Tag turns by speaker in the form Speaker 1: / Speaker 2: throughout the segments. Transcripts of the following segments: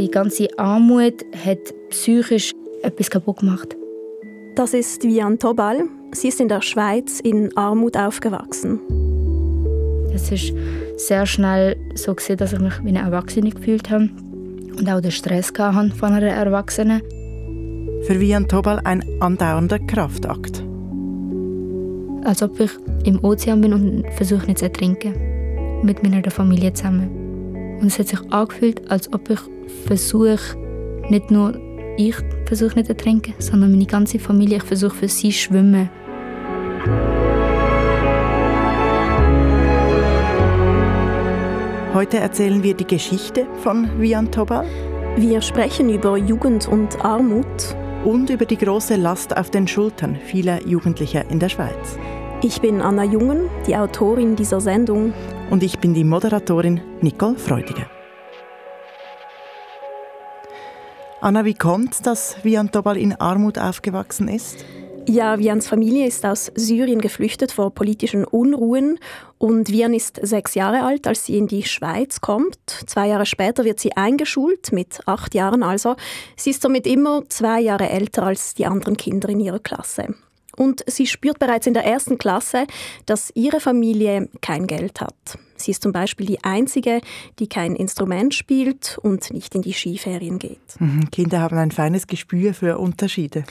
Speaker 1: die ganze Armut hat psychisch etwas kaputt gemacht.
Speaker 2: Das ist Vian Tobal. Sie ist in der Schweiz in Armut aufgewachsen.
Speaker 1: Es ist sehr schnell so gesehen, dass ich mich wie eine Erwachsene gefühlt habe und auch den Stress hatte von einer Erwachsenen.
Speaker 3: Für Vian Tobal ein andauernder Kraftakt.
Speaker 1: Als ob ich im Ozean bin und versuche nicht zu ertrinken. Mit meiner Familie zusammen. Und es hat sich angefühlt, als ob ich versuche, nicht nur ich versuche nicht zu ertrinken, sondern meine ganze Familie, ich versuche für sie zu schwimmen.
Speaker 3: Heute erzählen wir die Geschichte von Vian Tobal.
Speaker 2: Wir sprechen über Jugend und Armut.
Speaker 3: Und über die große Last auf den Schultern vieler Jugendlicher in der Schweiz.
Speaker 2: Ich bin Anna Jungen, die Autorin dieser Sendung.
Speaker 3: Und ich bin die Moderatorin Nicole Freudiger. Anna, wie kommt dass Vian Tobal in Armut aufgewachsen ist?
Speaker 2: Ja, Vians Familie ist aus Syrien geflüchtet vor politischen Unruhen und Vian ist sechs Jahre alt, als sie in die Schweiz kommt. Zwei Jahre später wird sie eingeschult, mit acht Jahren also. Sie ist somit immer zwei Jahre älter als die anderen Kinder in ihrer Klasse. Und sie spürt bereits in der ersten Klasse, dass ihre Familie kein Geld hat. Sie ist zum Beispiel die Einzige, die kein Instrument spielt und nicht in die Skiferien geht.
Speaker 3: Mhm, Kinder haben ein feines Gespür für Unterschiede.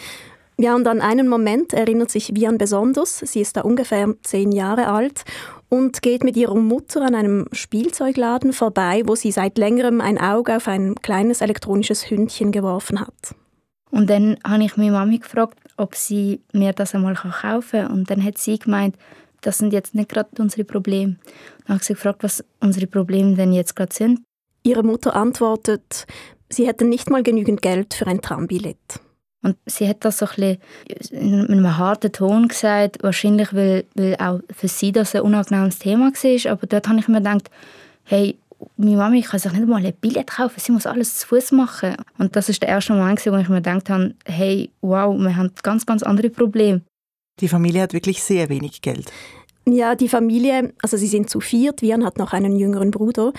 Speaker 2: Ja, und an einen Moment erinnert sich Vian besonders. Sie ist da ungefähr zehn Jahre alt und geht mit ihrer Mutter an einem Spielzeugladen vorbei, wo sie seit längerem ein Auge auf ein kleines elektronisches Hündchen geworfen hat.
Speaker 1: Und dann habe ich meine Mami gefragt, ob sie mir das einmal kaufen kann. Und dann hat sie gemeint, das sind jetzt nicht gerade unsere Probleme. Dann habe ich sie gefragt, was unsere Probleme denn jetzt gerade sind.
Speaker 2: Ihre Mutter antwortet, sie hätten nicht mal genügend Geld für ein Trambillett.
Speaker 1: Und sie hat das so ein bisschen mit einem harten Ton gesagt, wahrscheinlich weil, weil auch für sie das ein unangenehmes Thema war. Aber dort habe ich mir gedacht, hey, meine Mami kann sich nicht mal ein Billett kaufen, sie muss alles zu Fuß machen. Und das ist der erste Moment, wo ich mir gedacht habe, hey, wow, wir haben ganz, ganz andere Probleme.
Speaker 3: Die Familie hat wirklich sehr wenig Geld.
Speaker 2: Ja, die Familie, also sie sind zu viert, Vian hat noch einen jüngeren Bruder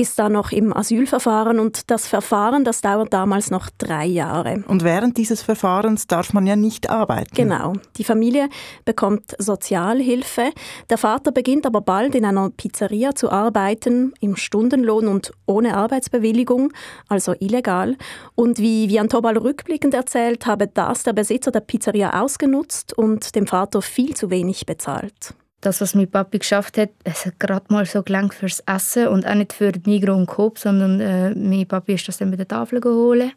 Speaker 2: ist da noch im Asylverfahren und das Verfahren, das dauert damals noch drei Jahre.
Speaker 3: Und während dieses Verfahrens darf man ja nicht arbeiten.
Speaker 2: Genau. Die Familie bekommt Sozialhilfe. Der Vater beginnt aber bald in einer Pizzeria zu arbeiten, im Stundenlohn und ohne Arbeitsbewilligung, also illegal. Und wie Vian Tobal rückblickend erzählt, habe das der Besitzer der Pizzeria ausgenutzt und dem Vater viel zu wenig bezahlt
Speaker 1: das, was mein Papi geschafft hat, es hat gerade mal so gelangt fürs Essen und auch nicht für Migros und Coop, sondern äh, mein Papi ist das dann bei der Tafel geholt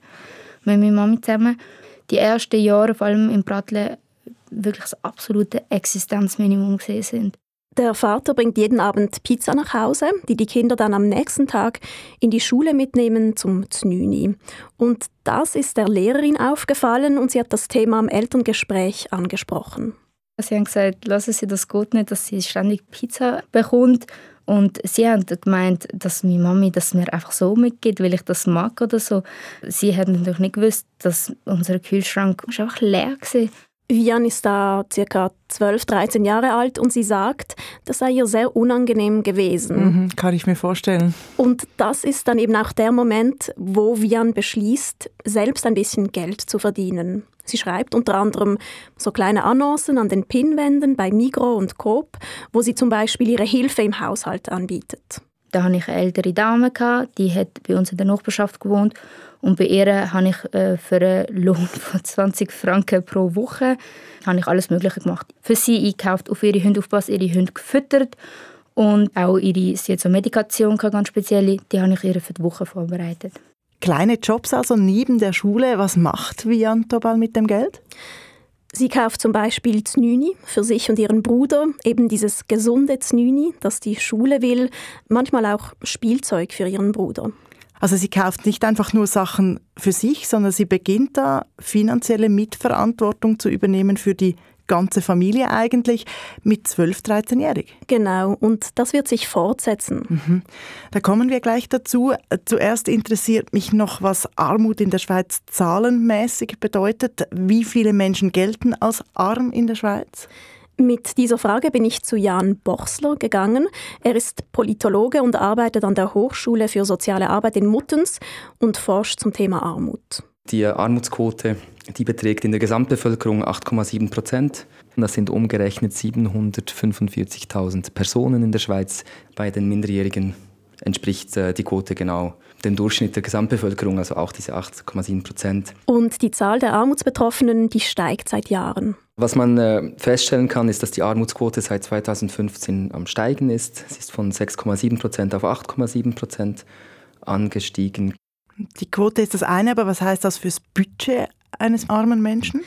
Speaker 1: mit meiner Mami zusammen. Die ersten Jahre, vor allem im Bratle, wirklich das absolute Existenzminimum gesehen sind.
Speaker 2: Der Vater bringt jeden Abend Pizza nach Hause, die die Kinder dann am nächsten Tag in die Schule mitnehmen zum Znüni. Und das ist der Lehrerin aufgefallen und sie hat das Thema am Elterngespräch angesprochen.
Speaker 1: Sie haben gesagt, lassen Sie das gut nicht, dass sie ständig Pizza bekommt. Und sie haben gemeint, dass meine Mami das mir einfach so mitgibt, weil ich das mag oder so. Sie haben natürlich nicht gewusst, dass unser Kühlschrank einfach leer war.
Speaker 2: Vian ist da ca. 12, 13 Jahre alt und sie sagt, das sei ihr sehr unangenehm gewesen.
Speaker 3: Mhm, kann ich mir vorstellen.
Speaker 2: Und das ist dann eben auch der Moment, wo Vian beschließt, selbst ein bisschen Geld zu verdienen. Sie schreibt unter anderem so kleine Annoncen an den Pinnwänden bei Migro und Coop, wo sie zum Beispiel ihre Hilfe im Haushalt anbietet.
Speaker 1: Da hatte ich eine ältere Dame, die hat bei uns in der Nachbarschaft gewohnt und bei ihr habe ich äh, für einen Lohn von 20 Franken pro Woche habe ich alles Mögliche gemacht. Für sie eingekauft, auf ihre Hunde aufgepasst, ihre Hunde gefüttert und auch ihre, sie hat so Medikation, ganz spezielle, die habe ich ihr für die Woche vorbereitet.
Speaker 3: Kleine Jobs also neben der Schule. Was macht Vian Tobal mit dem Geld?
Speaker 2: Sie kauft zum Beispiel Znüni für sich und ihren Bruder, eben dieses gesunde Znüni, das die Schule will, manchmal auch Spielzeug für ihren Bruder.
Speaker 3: Also sie kauft nicht einfach nur Sachen für sich, sondern sie beginnt da finanzielle Mitverantwortung zu übernehmen für die ganze Familie eigentlich mit 12, 13-jährig.
Speaker 2: Genau, und das wird sich fortsetzen.
Speaker 3: Mhm. Da kommen wir gleich dazu. Zuerst interessiert mich noch, was Armut in der Schweiz zahlenmäßig bedeutet. Wie viele Menschen gelten als arm in der Schweiz?
Speaker 2: Mit dieser Frage bin ich zu Jan Bochsler gegangen. Er ist Politologe und arbeitet an der Hochschule für soziale Arbeit in Muttens und forscht zum Thema Armut.
Speaker 4: Die Armutsquote die beträgt in der Gesamtbevölkerung 8,7 Prozent. Das sind umgerechnet 745.000 Personen in der Schweiz. Bei den Minderjährigen entspricht äh, die Quote genau dem Durchschnitt der Gesamtbevölkerung, also auch diese 8,7 Prozent.
Speaker 2: Und die Zahl der Armutsbetroffenen, die steigt seit Jahren.
Speaker 4: Was man äh, feststellen kann, ist, dass die Armutsquote seit 2015 am Steigen ist. Sie ist von 6,7 Prozent auf 8,7 Prozent angestiegen.
Speaker 3: Die Quote ist das eine, aber was heißt das fürs Budget eines armen Menschen?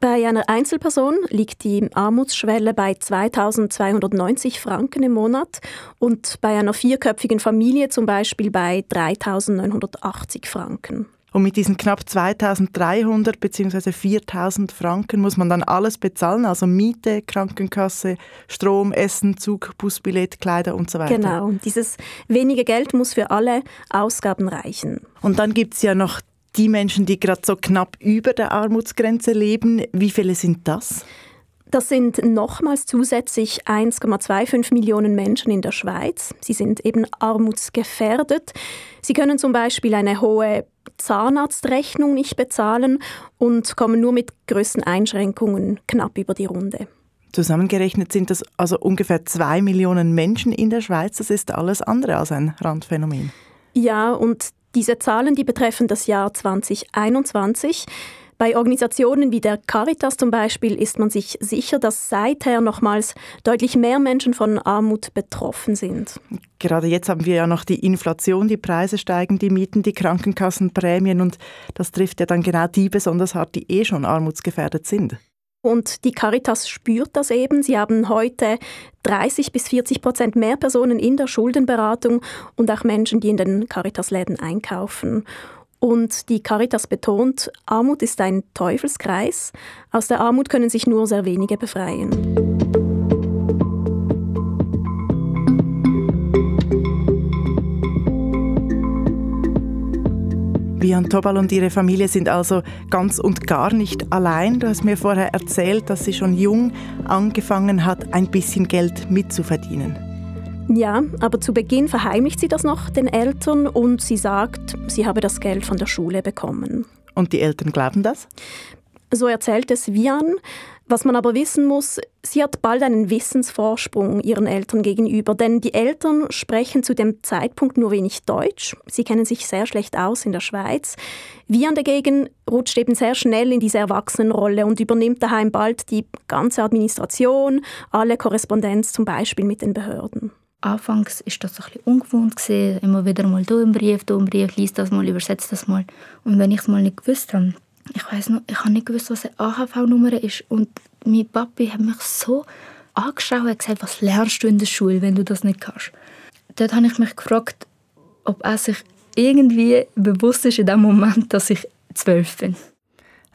Speaker 2: Bei einer Einzelperson liegt die Armutsschwelle bei 2290 Franken im Monat und bei einer vierköpfigen Familie zum Beispiel bei 3980 Franken.
Speaker 3: Und mit diesen knapp 2300 bzw. 4000 Franken muss man dann alles bezahlen, also Miete, Krankenkasse, Strom, Essen, Zug, Busbillett, Kleider und so weiter.
Speaker 2: Genau, dieses wenige Geld muss für alle Ausgaben reichen.
Speaker 3: Und dann gibt es ja noch die Menschen, die gerade so knapp über der Armutsgrenze leben. Wie viele sind das?
Speaker 2: Das sind nochmals zusätzlich 1,25 Millionen Menschen in der Schweiz. Sie sind eben armutsgefährdet. Sie können zum Beispiel eine hohe Zahnarztrechnung nicht bezahlen und kommen nur mit größten Einschränkungen knapp über die Runde.
Speaker 3: Zusammengerechnet sind das also ungefähr zwei Millionen Menschen in der Schweiz. Das ist alles andere als ein Randphänomen.
Speaker 2: Ja, und diese Zahlen, die betreffen das Jahr 2021. Bei Organisationen wie der Caritas zum Beispiel ist man sich sicher, dass seither nochmals deutlich mehr Menschen von Armut betroffen sind.
Speaker 3: Gerade jetzt haben wir ja noch die Inflation, die Preise steigen, die Mieten, die Krankenkassenprämien und das trifft ja dann genau die besonders hart, die eh schon armutsgefährdet sind.
Speaker 2: Und die Caritas spürt das eben. Sie haben heute 30 bis 40 Prozent mehr Personen in der Schuldenberatung und auch Menschen, die in den Caritas-Läden einkaufen. Und die Caritas betont, Armut ist ein Teufelskreis. Aus der Armut können sich nur sehr wenige befreien.
Speaker 3: Bian Tobal und ihre Familie sind also ganz und gar nicht allein. Du hast mir vorher erzählt, dass sie schon jung angefangen hat, ein bisschen Geld mitzuverdienen.
Speaker 2: Ja, aber zu Beginn verheimlicht sie das noch den Eltern und sie sagt, sie habe das Geld von der Schule bekommen.
Speaker 3: Und die Eltern glauben das?
Speaker 2: So erzählt es Vian. Was man aber wissen muss, sie hat bald einen Wissensvorsprung ihren Eltern gegenüber, denn die Eltern sprechen zu dem Zeitpunkt nur wenig Deutsch. Sie kennen sich sehr schlecht aus in der Schweiz. Vian dagegen rutscht eben sehr schnell in diese Erwachsenenrolle und übernimmt daheim bald die ganze Administration, alle Korrespondenz zum Beispiel mit den Behörden.
Speaker 1: Anfangs ist das ein bisschen ungewohnt gewesen. immer wieder mal da im Brief, da im Brief, liest das mal, übersetzt das mal. Und wenn ich es mal nicht gewusst habe, ich weiß noch, ich habe nicht gewusst, was eine AHV-Nummer ist. Und mein Papi hat mich so angeschaut und gesagt, was lernst du in der Schule, wenn du das nicht kannst. Dort habe ich mich gefragt, ob er sich irgendwie bewusst ist in dem Moment, dass ich zwölf bin.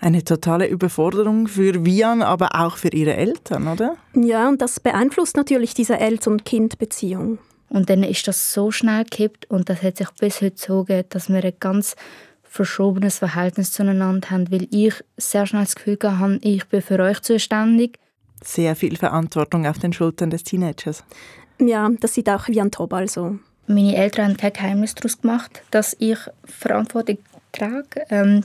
Speaker 3: Eine totale Überforderung für Vian, aber auch für ihre Eltern, oder?
Speaker 2: Ja, und das beeinflusst natürlich diese Eltern-Kind-Beziehung.
Speaker 1: Und dann ist das so schnell gekippt und das hat sich bis heute so dass wir eine ganz verschobenes Verhältnis zueinander haben, weil ich sehr schnell das Gefühl habe, ich bin für euch zuständig.
Speaker 3: Sehr viel Verantwortung auf den Schultern des Teenagers.
Speaker 2: Ja, das sieht auch wie ein Tobal so.
Speaker 1: Meine Eltern haben kein Geheimnis daraus gemacht, dass ich Verantwortung trage. Ähm,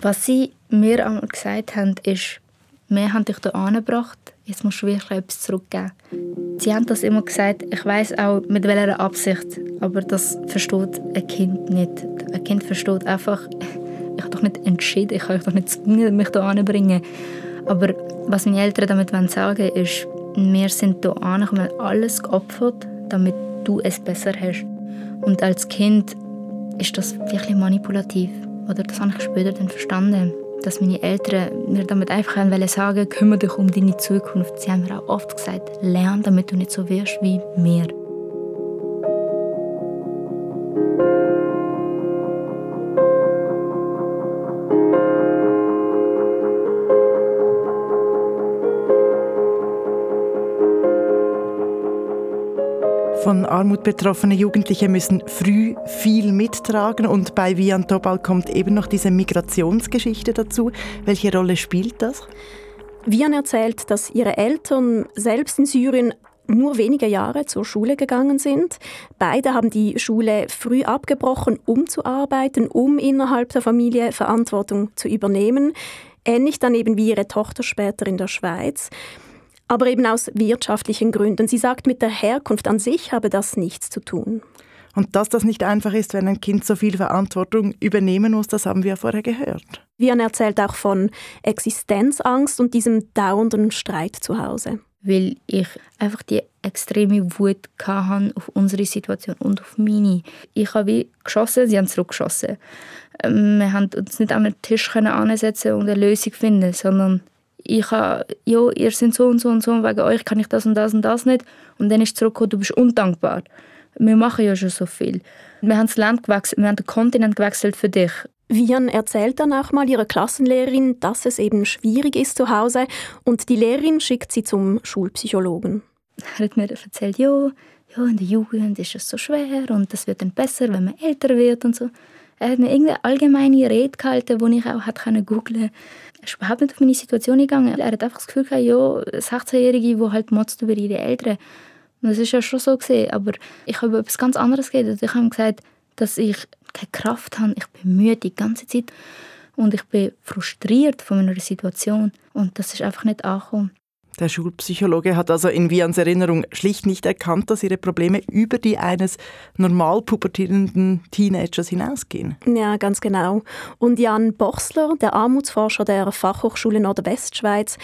Speaker 1: was sie mir einmal gesagt haben, ist, wir haben dich hier angebracht, jetzt musst du wirklich etwas zurückgeben. Sie haben das immer gesagt, ich weiß auch mit welcher Absicht, aber das versteht ein Kind nicht. Ein Kind versteht einfach, ich habe doch nicht entschieden, ich kann euch doch nicht zwingen, mich hier anzubringen. Aber was meine Eltern damit sagen wollen, ist, wir sind hier angekommen, alles geopfert, damit du es besser hast. Und als Kind ist das wirklich manipulativ. Oder das habe ich später dann verstanden dass meine Eltern mir damit einfach sagen sagen, kümmere dich um deine Zukunft. Sie haben mir auch oft gesagt, lern, damit du nicht so wirst wie mir.
Speaker 3: Von Armut betroffene Jugendliche müssen früh viel mittragen und bei Vian Tobal kommt eben noch diese Migrationsgeschichte dazu. Welche Rolle spielt das?
Speaker 2: Vian erzählt, dass ihre Eltern selbst in Syrien nur wenige Jahre zur Schule gegangen sind. Beide haben die Schule früh abgebrochen, um zu arbeiten, um innerhalb der Familie Verantwortung zu übernehmen. Ähnlich dann eben wie ihre Tochter später in der Schweiz. Aber eben aus wirtschaftlichen Gründen. Sie sagt, mit der Herkunft an sich habe das nichts zu tun.
Speaker 3: Und dass das nicht einfach ist, wenn ein Kind so viel Verantwortung übernehmen muss, das haben wir ja vorher gehört.
Speaker 2: Vian erzählt auch von Existenzangst und diesem dauernden Streit zu Hause
Speaker 1: weil ich einfach die extreme Wut hatte auf unsere Situation und auf meine. Ich habe wie geschossen, sie haben zurückgeschossen. Ähm, wir haben uns nicht an den Tisch ansetzen und eine Lösung finden, sondern ich habe, ja, ihr seid so und so und so, und wegen euch kann ich das und das und das nicht. Und dann ist es zurückgekommen, du bist undankbar. Wir machen ja schon so viel. Wir haben das Land gewechselt, wir haben den Kontinent gewechselt für dich.
Speaker 2: Vian erzählt dann auch mal ihrer Klassenlehrerin, dass es eben schwierig ist zu Hause und die Lehrerin schickt sie zum Schulpsychologen.
Speaker 1: Er hat mir erzählt, ja, ja, in der Jugend ist es so schwer und das wird dann besser, wenn man älter wird und so. Er hat mir irgendeine allgemeine Rede gehalten, die ich auch hätte googeln. Er ist überhaupt nicht auf meine Situation gegangen. Er hat einfach das Gefühl gehabt, ja, 16-Jährige, die halt motzt über ihre Eltern. Und das ist ja schon so gesehen, aber ich habe etwas ganz anderes geredet. Ich habe gesagt, dass ich keine Kraft habe, ich bin müde die ganze Zeit und ich bin frustriert von meiner Situation und das ist einfach nicht angekommen.
Speaker 3: Der Schulpsychologe hat also in Vians Erinnerung schlicht nicht erkannt, dass ihre Probleme über die eines normal pubertierenden Teenagers hinausgehen.
Speaker 2: Ja, ganz genau. Und Jan Bochsler, der Armutsforscher der Fachhochschule Nordwestschweiz,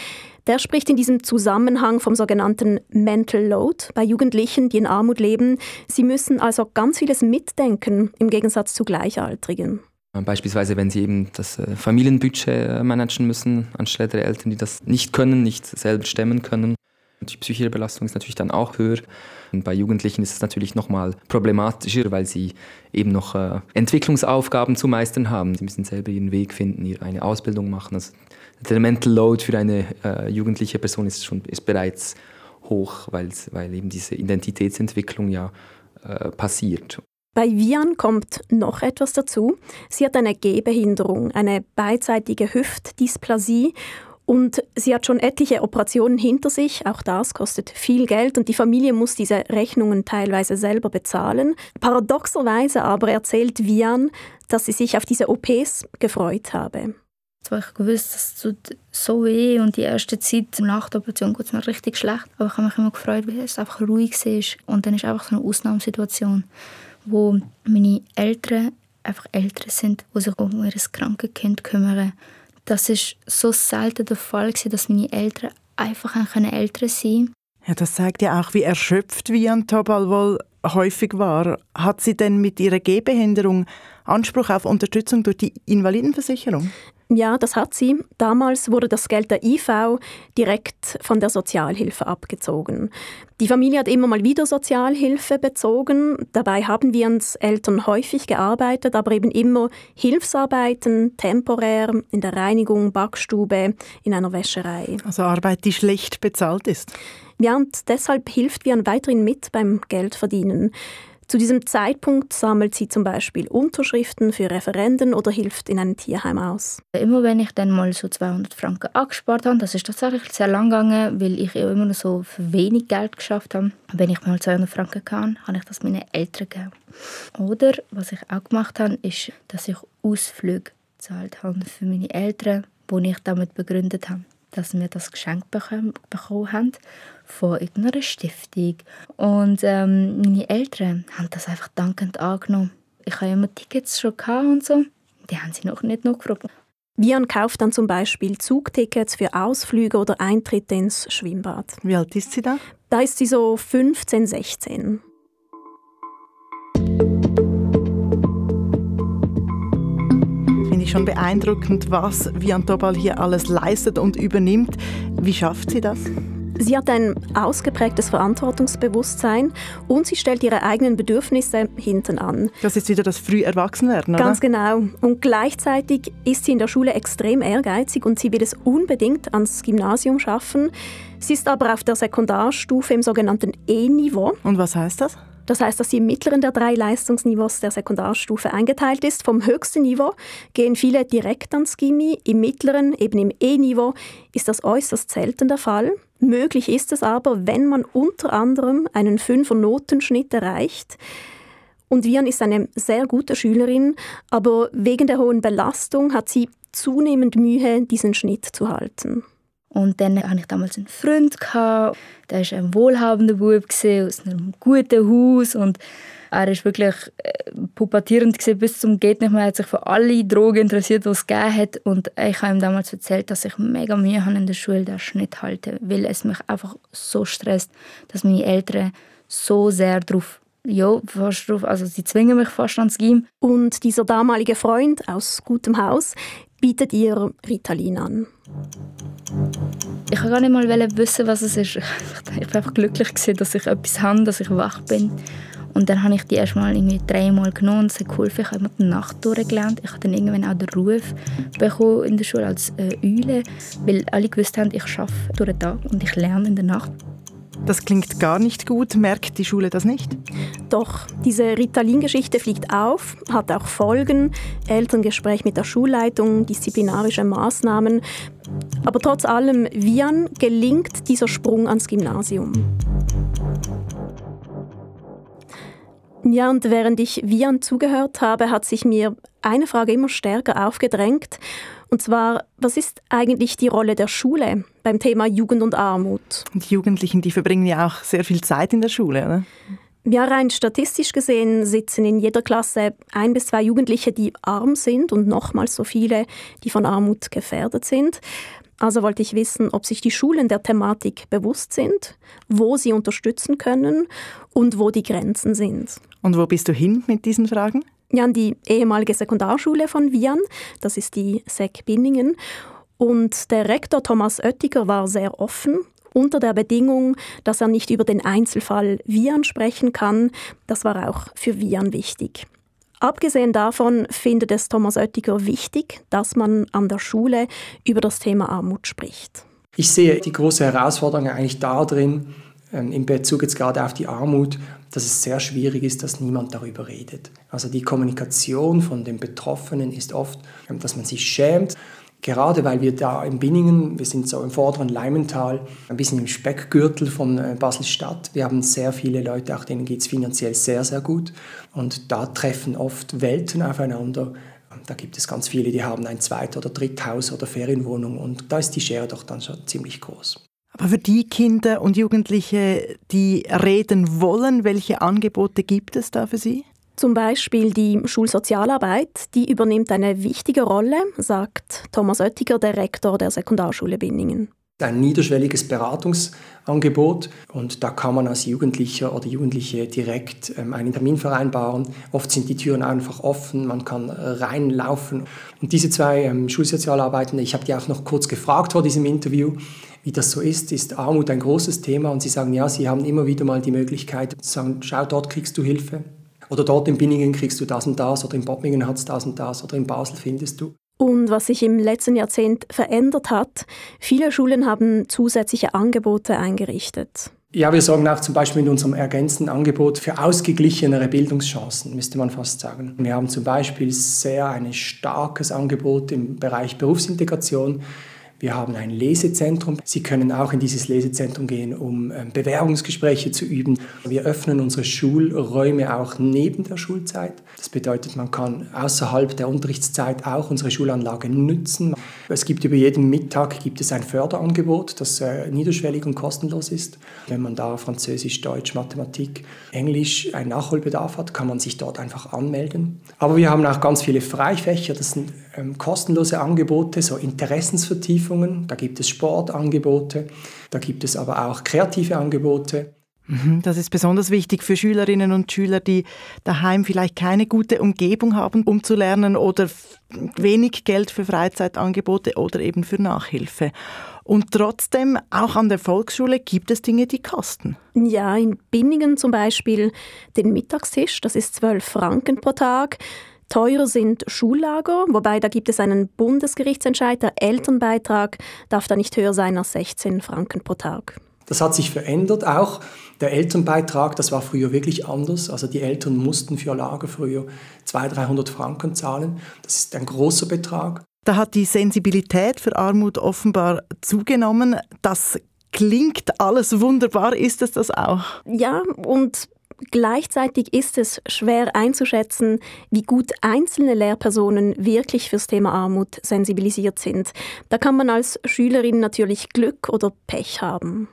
Speaker 2: der spricht in diesem Zusammenhang vom sogenannten Mental Load bei Jugendlichen, die in Armut leben. Sie müssen also ganz vieles mitdenken im Gegensatz zu Gleichaltrigen.
Speaker 4: Beispielsweise, wenn sie eben das äh, Familienbudget äh, managen müssen, anstelle der Eltern, die das nicht können, nicht selbst stemmen können. Die psychische Belastung ist natürlich dann auch höher. Und bei Jugendlichen ist es natürlich nochmal problematischer, weil sie eben noch äh, Entwicklungsaufgaben zu meistern haben. Sie müssen selber ihren Weg finden, eine Ausbildung machen. Also der Mental Load für eine äh, jugendliche Person ist, schon, ist bereits hoch, weil eben diese Identitätsentwicklung ja äh, passiert.
Speaker 2: Bei Vian kommt noch etwas dazu. Sie hat eine Gehbehinderung, eine beidseitige Hüftdysplasie und sie hat schon etliche Operationen hinter sich. Auch das kostet viel Geld und die Familie muss diese Rechnungen teilweise selber bezahlen. Paradoxerweise aber erzählt Vian, dass sie sich auf diese OPs gefreut habe.
Speaker 1: Zwar ich gewusst, das tut so weh und die erste Zeit nach der Operation geht es mir richtig schlecht. Aber ich habe mich immer gefreut, weil es einfach ruhig war. Und dann ist einfach so eine Ausnahmesituation wo meine Eltern einfach Eltern sind, die sich um ihr krankes Kind kümmern. Das ist so selten der Fall, dass meine Eltern einfach Eltern sein können.
Speaker 3: Ja, das zeigt ja auch, wie erschöpft Vian Tobal wohl häufig war. Hat sie denn mit ihrer Gehbehinderung Anspruch auf Unterstützung durch die Invalidenversicherung?
Speaker 2: Ja, das hat sie. Damals wurde das Geld der IV direkt von der Sozialhilfe abgezogen. Die Familie hat immer mal wieder Sozialhilfe bezogen. Dabei haben wir uns Eltern häufig gearbeitet, aber eben immer Hilfsarbeiten, temporär, in der Reinigung, Backstube, in einer Wäscherei.
Speaker 3: Also Arbeit, die schlecht bezahlt ist.
Speaker 2: Ja, und deshalb hilft Vian weiterhin mit beim Geldverdienen. Zu diesem Zeitpunkt sammelt sie zum Beispiel Unterschriften für Referenden oder hilft in einem Tierheim aus.
Speaker 1: Immer wenn ich dann mal so 200 Franken angespart habe, das ist tatsächlich sehr lang gegangen, weil ich immer noch so für wenig Geld geschafft habe. Wenn ich mal 200 Franken kann, habe ich das meinen Eltern gegeben. Oder was ich auch gemacht habe, ist, dass ich Ausflüge gezahlt habe für meine Eltern, die ich damit begründet habe dass wir das Geschenk bekommen haben von irgendeiner Stiftung. Und ähm, meine Eltern haben das einfach dankend angenommen. Ich hatte immer Tickets schon und so. Die haben sie noch nicht noch gefragt.
Speaker 2: Vian kauft dann zum Beispiel Zugtickets für Ausflüge oder Eintritte ins Schwimmbad.
Speaker 3: Wie alt ist sie da?
Speaker 2: Da ist sie so 15, 16.
Speaker 3: Finde ich schon beeindruckend, was Vian Tobal hier alles leistet und übernimmt. Wie schafft sie das?
Speaker 2: Sie hat ein ausgeprägtes Verantwortungsbewusstsein und sie stellt ihre eigenen Bedürfnisse hinten an.
Speaker 3: Das ist wieder das Früherwachsenwerden,
Speaker 2: oder? Ganz genau. Und gleichzeitig ist sie in der Schule extrem ehrgeizig und sie will es unbedingt ans Gymnasium schaffen. Sie ist aber auf der Sekundarstufe im sogenannten E-Niveau.
Speaker 3: Und was heißt das?
Speaker 2: Das heißt, dass sie im mittleren der drei Leistungsniveaus der Sekundarstufe eingeteilt ist. Vom höchsten Niveau gehen viele direkt ans Gimmi, im mittleren, eben im E-Niveau, ist das äußerst selten der Fall. Möglich ist es aber, wenn man unter anderem einen Fünfer-Notenschnitt erreicht. Und Vian ist eine sehr gute Schülerin, aber wegen der hohen Belastung hat sie zunehmend Mühe, diesen Schnitt zu halten.
Speaker 1: Und dann hatte ich damals einen Freund, der war ein wohlhabender Bub aus einem guten Haus und er war wirklich äh, pubertierend bis zum geht nicht mehr. Er hat sich für alle Drogen interessiert, die es gegeben hat. Und ich habe ihm damals erzählt, dass ich mega Mühe habe in der Schule, den Schnitt halten, weil es mich einfach so stresst, dass meine Eltern so sehr darauf ja, fast drauf, also sie zwingen mich fast ans Gym.
Speaker 2: Und dieser damalige Freund aus gutem Haus bietet ihr Ritalin an.
Speaker 1: Ich wollte gar nicht mal wissen, was es ist. Ich war einfach glücklich, dass ich etwas habe, dass ich wach bin. Und dann habe ich die erst mal irgendwie dreimal genommen und es hat geholfen. Ich habe die Nacht durchgelernt. Ich habe dann irgendwann auch den Ruf bekommen in der Schule als äh, Eule, weil alle gewusst haben, ich arbeite durch den Tag und ich lerne in der Nacht.
Speaker 3: Das klingt gar nicht gut. Merkt die Schule das nicht?
Speaker 2: Doch, diese Ritalin-Geschichte fliegt auf, hat auch Folgen. Elterngespräch mit der Schulleitung, disziplinarische Maßnahmen. Aber trotz allem, Vian gelingt dieser Sprung ans Gymnasium. Ja, und während ich Vian zugehört habe, hat sich mir eine Frage immer stärker aufgedrängt. Und zwar, was ist eigentlich die Rolle der Schule beim Thema Jugend und Armut?
Speaker 3: Die Jugendlichen, die verbringen ja auch sehr viel Zeit in der Schule, oder?
Speaker 2: Ja, rein statistisch gesehen sitzen in jeder Klasse ein bis zwei Jugendliche, die arm sind und nochmals so viele, die von Armut gefährdet sind. Also wollte ich wissen, ob sich die Schulen der Thematik bewusst sind, wo sie unterstützen können und wo die Grenzen sind.
Speaker 3: Und wo bist du hin mit diesen Fragen?
Speaker 2: Ja, an die ehemalige Sekundarschule von Vian, das ist die SEC Binningen. Und der Rektor Thomas Oettiger war sehr offen unter der Bedingung, dass er nicht über den Einzelfall Vian sprechen kann. Das war auch für Vian wichtig. Abgesehen davon findet es Thomas Oettiger wichtig, dass man an der Schule über das Thema Armut spricht.
Speaker 5: Ich sehe die große Herausforderung eigentlich darin, ähm, in Bezug jetzt gerade auf die Armut, dass es sehr schwierig ist, dass niemand darüber redet. Also die Kommunikation von den Betroffenen ist oft, ähm, dass man sich schämt Gerade weil wir da in Binningen, wir sind so im vorderen Leimental, ein bisschen im Speckgürtel von äh, Basel-Stadt. Wir haben sehr viele Leute, auch denen geht es finanziell sehr, sehr gut. Und da treffen oft Welten aufeinander. Da gibt es ganz viele, die haben ein Zweit- oder Dritthaus oder Ferienwohnung und da ist die Schere doch dann schon ziemlich groß.
Speaker 3: Aber für die Kinder und Jugendliche, die reden wollen, welche Angebote gibt es da für sie?
Speaker 2: Zum Beispiel die Schulsozialarbeit, die übernimmt eine wichtige Rolle, sagt Thomas Oettiger, der Rektor der Sekundarschule Binningen.
Speaker 5: Ein niederschwelliges Beratungsangebot und da kann man als Jugendlicher oder Jugendliche direkt ähm, einen Termin vereinbaren. Oft sind die Türen einfach offen, man kann reinlaufen. Und diese zwei ähm, Schulsozialarbeitende, ich habe die auch noch kurz gefragt vor diesem Interview, wie das so ist, ist Armut ein großes Thema und sie sagen, ja, sie haben immer wieder mal die Möglichkeit zu sagen, schau, dort kriegst du Hilfe. Oder dort in Binningen kriegst du das und das oder in Bottmingen hat es das und das oder in Basel findest du.
Speaker 2: Und was sich im letzten Jahrzehnt verändert hat, viele Schulen haben zusätzliche Angebote eingerichtet.
Speaker 5: Ja, wir sorgen auch zum Beispiel mit unserem ergänzenden Angebot für ausgeglichenere Bildungschancen, müsste man fast sagen. Wir haben zum Beispiel sehr ein starkes Angebot im Bereich Berufsintegration. Wir haben ein Lesezentrum. Sie können auch in dieses Lesezentrum gehen, um ähm, Bewerbungsgespräche zu üben. Wir öffnen unsere Schulräume auch neben der Schulzeit. Das bedeutet, man kann außerhalb der Unterrichtszeit auch unsere Schulanlage nutzen. Es gibt über jeden Mittag gibt es ein Förderangebot, das äh, niederschwellig und kostenlos ist. Wenn man da Französisch, Deutsch, Mathematik, Englisch einen Nachholbedarf hat, kann man sich dort einfach anmelden. Aber wir haben auch ganz viele Freifächer. Das sind kostenlose Angebote, so Interessensvertiefungen. Da gibt es Sportangebote, da gibt es aber auch kreative Angebote.
Speaker 3: Mhm, das ist besonders wichtig für Schülerinnen und Schüler, die daheim vielleicht keine gute Umgebung haben, um zu lernen oder wenig Geld für Freizeitangebote oder eben für Nachhilfe. Und trotzdem, auch an der Volksschule gibt es Dinge, die kosten.
Speaker 2: Ja, in Binningen zum Beispiel den Mittagstisch, das ist 12 Franken pro Tag. Teurer sind Schullager, wobei da gibt es einen Bundesgerichtsentscheid. Der Elternbeitrag darf da nicht höher sein als 16 Franken pro Tag.
Speaker 5: Das hat sich verändert. Auch der Elternbeitrag, das war früher wirklich anders. Also die Eltern mussten für Lager früher 200, 300 Franken zahlen. Das ist ein großer Betrag.
Speaker 3: Da hat die Sensibilität für Armut offenbar zugenommen. Das klingt alles wunderbar. Ist es das auch?
Speaker 2: Ja, und Gleichzeitig ist es schwer einzuschätzen, wie gut einzelne Lehrpersonen wirklich fürs Thema Armut sensibilisiert sind. Da kann man als Schülerin natürlich Glück oder Pech haben.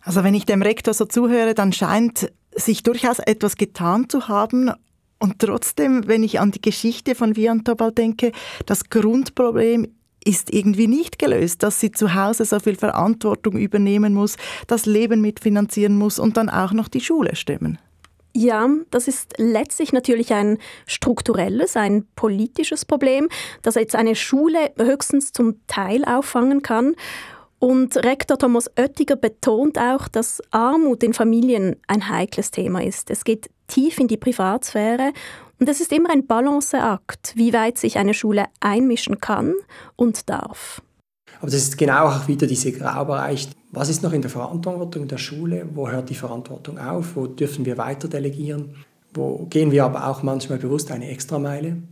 Speaker 3: Also wenn ich dem Rektor so zuhöre, dann scheint sich durchaus etwas getan zu haben. Und trotzdem, wenn ich an die Geschichte von Viantobal denke, das Grundproblem ist irgendwie nicht gelöst, dass sie zu Hause so viel Verantwortung übernehmen muss, das Leben mitfinanzieren muss und dann auch noch die Schule stemmen.
Speaker 2: Ja, das ist letztlich natürlich ein strukturelles, ein politisches Problem, das jetzt eine Schule höchstens zum Teil auffangen kann. Und Rektor Thomas Oettiger betont auch, dass Armut in Familien ein heikles Thema ist. Es geht tief in die Privatsphäre und es ist immer ein Balanceakt, wie weit sich eine Schule einmischen kann und darf.
Speaker 5: Aber das ist genau auch wieder dieser Graubereich. Was ist noch in der Verantwortung der Schule? Wo hört die Verantwortung auf? Wo dürfen wir weiter delegieren? Wo gehen wir aber auch manchmal bewusst eine Extrameile?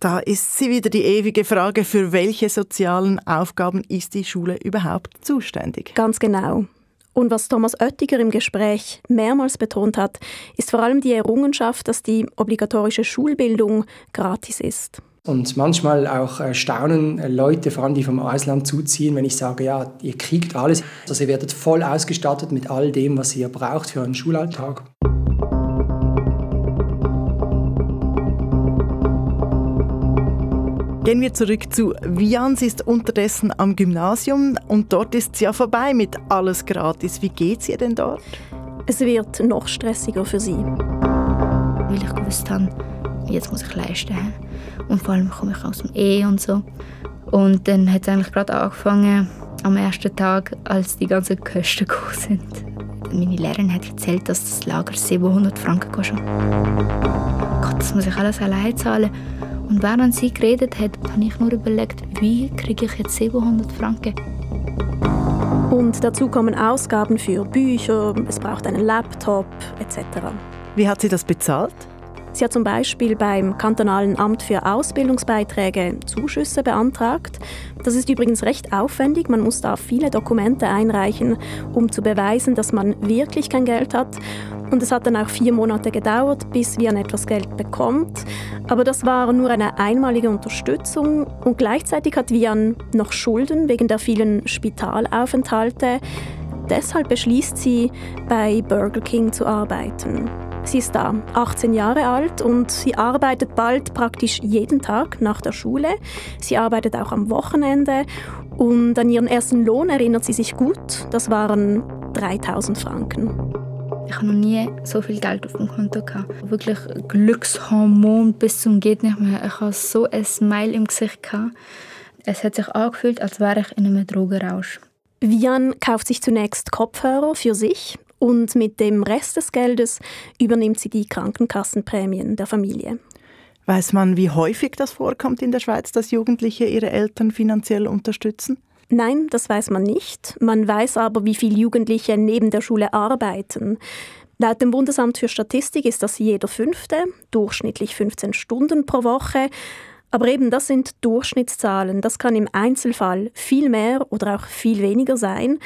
Speaker 3: Da ist sie wieder die ewige Frage, für welche sozialen Aufgaben ist die Schule überhaupt zuständig?
Speaker 2: Ganz genau. Und was Thomas Oettiger im Gespräch mehrmals betont hat, ist vor allem die Errungenschaft, dass die obligatorische Schulbildung gratis ist.
Speaker 5: Und manchmal auch äh, staunen Leute, vor allem die vom Ausland zuziehen, wenn ich sage, ja, ihr kriegt alles. Also ihr werdet voll ausgestattet mit all dem, was ihr braucht für einen Schulalltag.
Speaker 3: Gehen wir zurück zu Vian. Sie ist unterdessen am Gymnasium und dort ist es ja vorbei mit alles gratis. Wie geht es ihr denn dort?
Speaker 2: Es wird noch stressiger für sie.
Speaker 1: Weil ich gewusst habe, jetzt muss ich leisten. Und vor allem komme ich aus dem E und so. Und dann hat es eigentlich gerade angefangen, am ersten Tag, als die ganzen Kosten gekommen sind. Meine Lehrerin hat erzählt, dass das Lager 700 Franken kostet. Gott, das muss ich alles allein zahlen. Und während sie geredet hat, habe ich nur überlegt, wie kriege ich jetzt 700 Franken?
Speaker 2: Und dazu kommen Ausgaben für Bücher, es braucht einen Laptop etc.
Speaker 3: Wie hat sie das bezahlt?
Speaker 2: Sie hat zum Beispiel beim kantonalen Amt für Ausbildungsbeiträge Zuschüsse beantragt. Das ist übrigens recht aufwendig. Man muss da viele Dokumente einreichen, um zu beweisen, dass man wirklich kein Geld hat. Und es hat dann auch vier Monate gedauert, bis Vian etwas Geld bekommt. Aber das war nur eine einmalige Unterstützung. Und gleichzeitig hat Vian noch Schulden wegen der vielen Spitalaufenthalte. Deshalb beschließt sie, bei Burger King zu arbeiten. Sie ist da 18 Jahre alt und sie arbeitet bald praktisch jeden Tag nach der Schule. Sie arbeitet auch am Wochenende und an ihren ersten Lohn erinnert sie sich gut. Das waren 3000 Franken.
Speaker 1: Ich habe noch nie so viel Geld auf dem Konto gehabt. Wirklich Glückshormon bis zum geht nicht mehr. Ich hatte so ein Smile im Gesicht gehabt. Es hat sich angefühlt, als wäre ich in einem Drogenrausch.
Speaker 2: Vian kauft sich zunächst Kopfhörer für sich und mit dem Rest des Geldes übernimmt sie die Krankenkassenprämien der Familie.
Speaker 3: Weiß man, wie häufig das vorkommt in der Schweiz, dass Jugendliche ihre Eltern finanziell unterstützen?
Speaker 2: Nein, das weiß man nicht. Man weiß aber, wie viele Jugendliche neben der Schule arbeiten. Laut dem Bundesamt für Statistik ist das jeder fünfte, durchschnittlich 15 Stunden pro Woche. Aber eben das sind Durchschnittszahlen. Das kann im Einzelfall viel mehr oder auch viel weniger sein.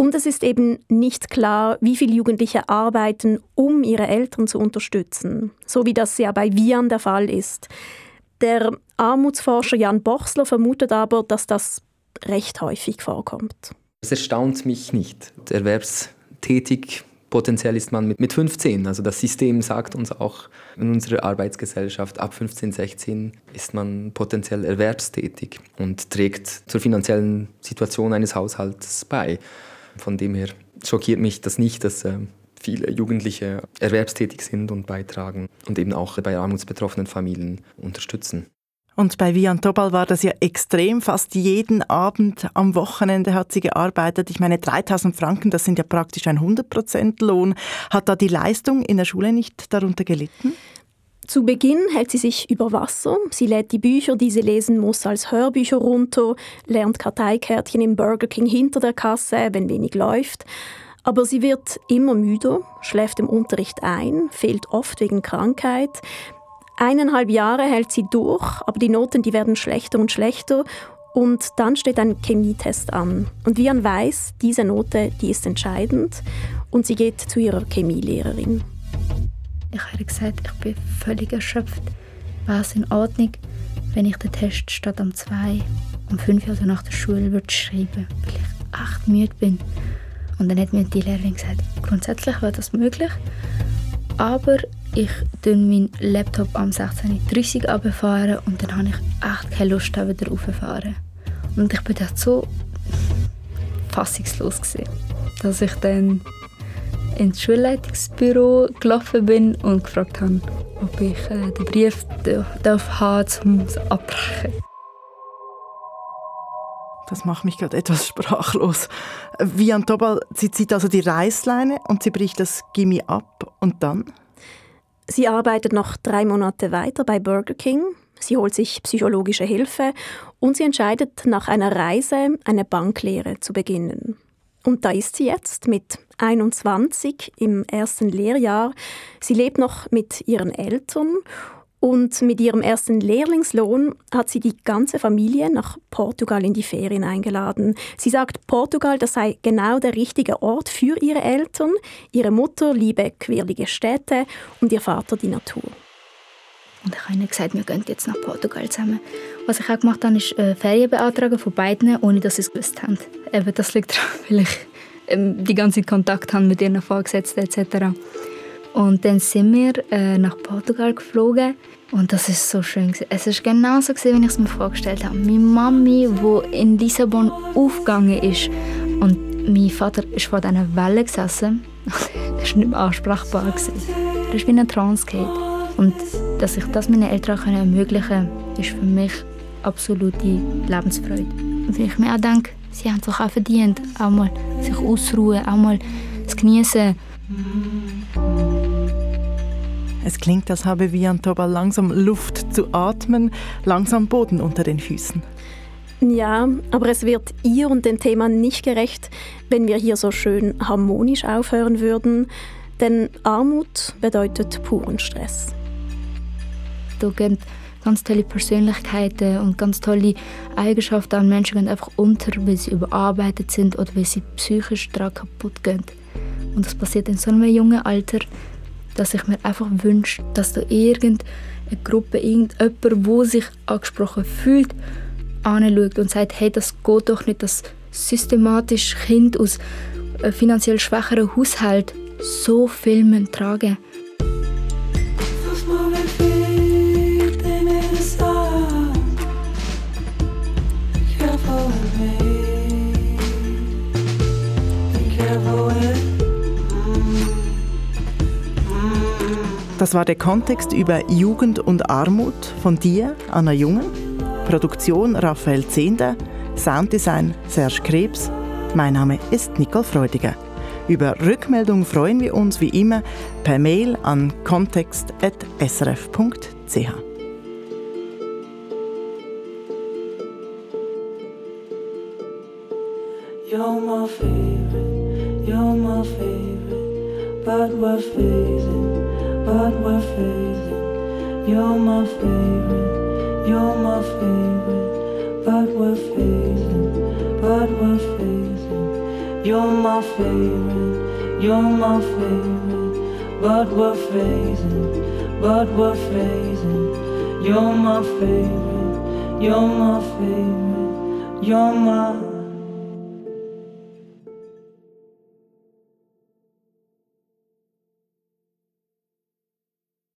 Speaker 2: Und es ist eben nicht klar, wie viele Jugendliche arbeiten, um ihre Eltern zu unterstützen, so wie das ja bei Vian der Fall ist. Der Armutsforscher Jan Bochsler vermutet aber, dass das recht häufig vorkommt.
Speaker 4: Es erstaunt mich nicht. Erwerbstätig potenziell ist man mit 15. Also das System sagt uns auch in unserer Arbeitsgesellschaft, ab 15, 16 ist man potenziell erwerbstätig und trägt zur finanziellen Situation eines Haushalts bei. Von dem her schockiert mich das nicht, dass äh, viele Jugendliche erwerbstätig sind und beitragen und eben auch bei armutsbetroffenen Familien unterstützen.
Speaker 3: Und bei Vian Tobal war das ja extrem. Fast jeden Abend am Wochenende hat sie gearbeitet. Ich meine, 3000 Franken, das sind ja praktisch ein 100% Lohn. Hat da die Leistung in der Schule nicht darunter gelitten?
Speaker 2: Zu Beginn hält sie sich über Wasser. Sie lädt die Bücher, die sie lesen muss, als Hörbücher runter, lernt Karteikärtchen im Burger King hinter der Kasse, wenn wenig läuft. Aber sie wird immer müder, schläft im Unterricht ein, fehlt oft wegen Krankheit. Eineinhalb Jahre hält sie durch, aber die Noten die werden schlechter und schlechter und dann steht ein Chemietest an. Und Vian weiß, diese Note, die ist entscheidend und sie geht zu ihrer Chemielehrerin.
Speaker 1: Ich habe gesagt, ich bin völlig erschöpft. War es in Ordnung, wenn ich den Test statt um zwei, um fünf Uhr nach der Schule würde schreiben, weil ich echt müde bin? Und dann hat mir die Lehrerin gesagt, grundsätzlich wäre das möglich, aber ich fahre meinen Laptop am 16.30 Uhr runterfahren und dann habe ich echt keine Lust, da wieder raufzufahren. Und ich war dann so fassungslos, gewesen, dass ich dann ins Schulleitungsbüro gelaufen bin und gefragt habe, ob ich äh, den Brief darf haben, um es abbrechen.
Speaker 3: Das macht mich gerade etwas sprachlos. Wie an Tobal, sie zieht also die Reißleine und sie bricht das Gimmi ab und dann?
Speaker 2: Sie arbeitet noch drei Monate weiter bei Burger King. Sie holt sich psychologische Hilfe und sie entscheidet, nach einer Reise eine Banklehre zu beginnen. Und da ist sie jetzt mit 21 im ersten Lehrjahr. Sie lebt noch mit ihren Eltern und mit ihrem ersten Lehrlingslohn hat sie die ganze Familie nach Portugal in die Ferien eingeladen. Sie sagt, Portugal, das sei genau der richtige Ort für ihre Eltern. Ihre Mutter liebe quirlige Städte und ihr Vater die Natur.
Speaker 1: Und ich habe ihnen gesagt, wir gehen jetzt nach Portugal zusammen. Was ich auch gemacht habe, ist äh, Ferien beantragen von beiden, ohne dass sie es gewusst haben. Eben, das liegt daran, weil ich die ganze Zeit Kontakt habe mit ihren Vorgesetzten etc. Und dann sind wir äh, nach Portugal geflogen und das ist so schön. Es ist genauso wie ich es mir vorgestellt habe. Meine Mami, die in Lissabon aufgegangen ist und mein Vater ist vor diesen Wellen gesessen. er war nicht mehr ansprechbar. Er ist wie ein Trance Und dass ich das meinen Eltern ermöglichen kann, ist für mich absolute Lebensfreude. Und wenn ich mir auch denke, sie haben es auch verdient, auch mal sich ausruhen, auch mal zu genießen.
Speaker 3: Es klingt, als habe Vian Tobal langsam Luft zu atmen, langsam Boden unter den Füßen.
Speaker 2: Ja, aber es wird ihr und dem Thema nicht gerecht, wenn wir hier so schön harmonisch aufhören würden, denn Armut bedeutet puren Stress.
Speaker 1: Da gehen ganz tolle Persönlichkeiten und ganz tolle Eigenschaften an Menschen gehen einfach unter, weil sie überarbeitet sind oder weil sie psychisch daran kaputt gehen. Und das passiert in so einem jungen Alter, dass ich mir einfach wünsche, dass da irgendeine Gruppe, irgendjemand, wo sich angesprochen fühlt, anschaut und sagt, hey, das geht doch nicht, dass systematisch Kind aus finanziell schwächeren Haushalt so Filme tragen.
Speaker 3: Das war der Kontext über Jugend und Armut von dir, Anna Junge. Produktion Raphael Zehnder, Sounddesign Serge Krebs. Mein Name ist Nicole Freudiger. Über Rückmeldung freuen wir uns wie immer per Mail an kontext.srf.ch. You're my favorite, you're my favorite, but we're phasing. but we're fading. You're my favorite, you're my favorite, but we're fading, but we're fading. You're my favorite, you're my favorite, but we're fading, but we're fading. You're my favorite, you're my favorite, you're my